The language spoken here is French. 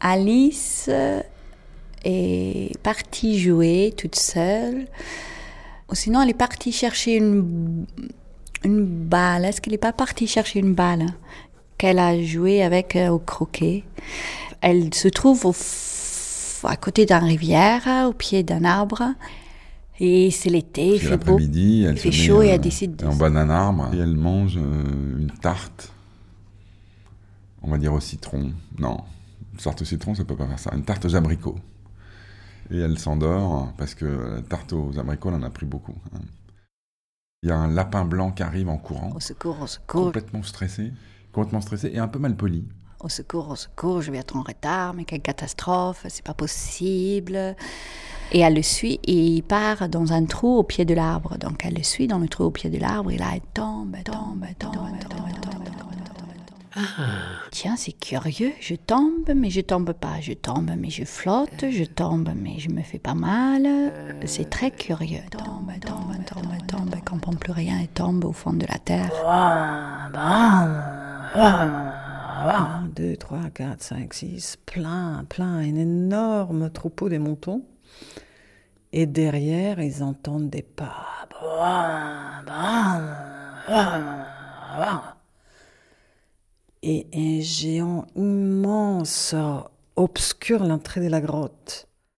Alice est partie jouer toute seule. Ou sinon, elle est partie chercher une, une balle. Est-ce qu'elle n'est pas partie chercher une balle qu'elle a joué avec euh, au croquet? Elle se trouve au à côté d'une rivière, au pied d'un arbre. Et c'est l'été, il fait beau. elle il fait met chaud et euh, elle décide de... en bas d'un arbre et elle mange euh, une tarte. On va dire au citron. Non, une sorte de citron, ça peut pas faire ça. Une tarte aux abricots. Et elle s'endort parce que la tarte aux abricots, elle en a pris beaucoup. hein. Il y a un lapin blanc qui arrive en courant, Au secours, au secours, complètement stressé, complètement stressé et un peu mal poli. au secours, au secours, je vais être en retard, mais quelle catastrophe, c'est pas possible. Et elle le suit et il part dans un trou au pied de l'arbre. Donc elle le suit dans le trou au pied de l'arbre et là elle tombe, tombe, tombe, tombe, tombe, tombe, tombe. Tiens, c'est curieux, je tombe, mais je tombe pas. Je tombe, mais je flotte. Je tombe, mais je me fais pas mal. C'est très curieux. Tombe, tombe, tombe, tombe, elle comprend plus rien et tombe au fond de la terre. 1, 2, 3, 4, 5, 6, plein, plein, un énorme troupeau des moutons. Et derrière, ils entendent des pas. Et un géant immense obscure l'entrée de la grotte.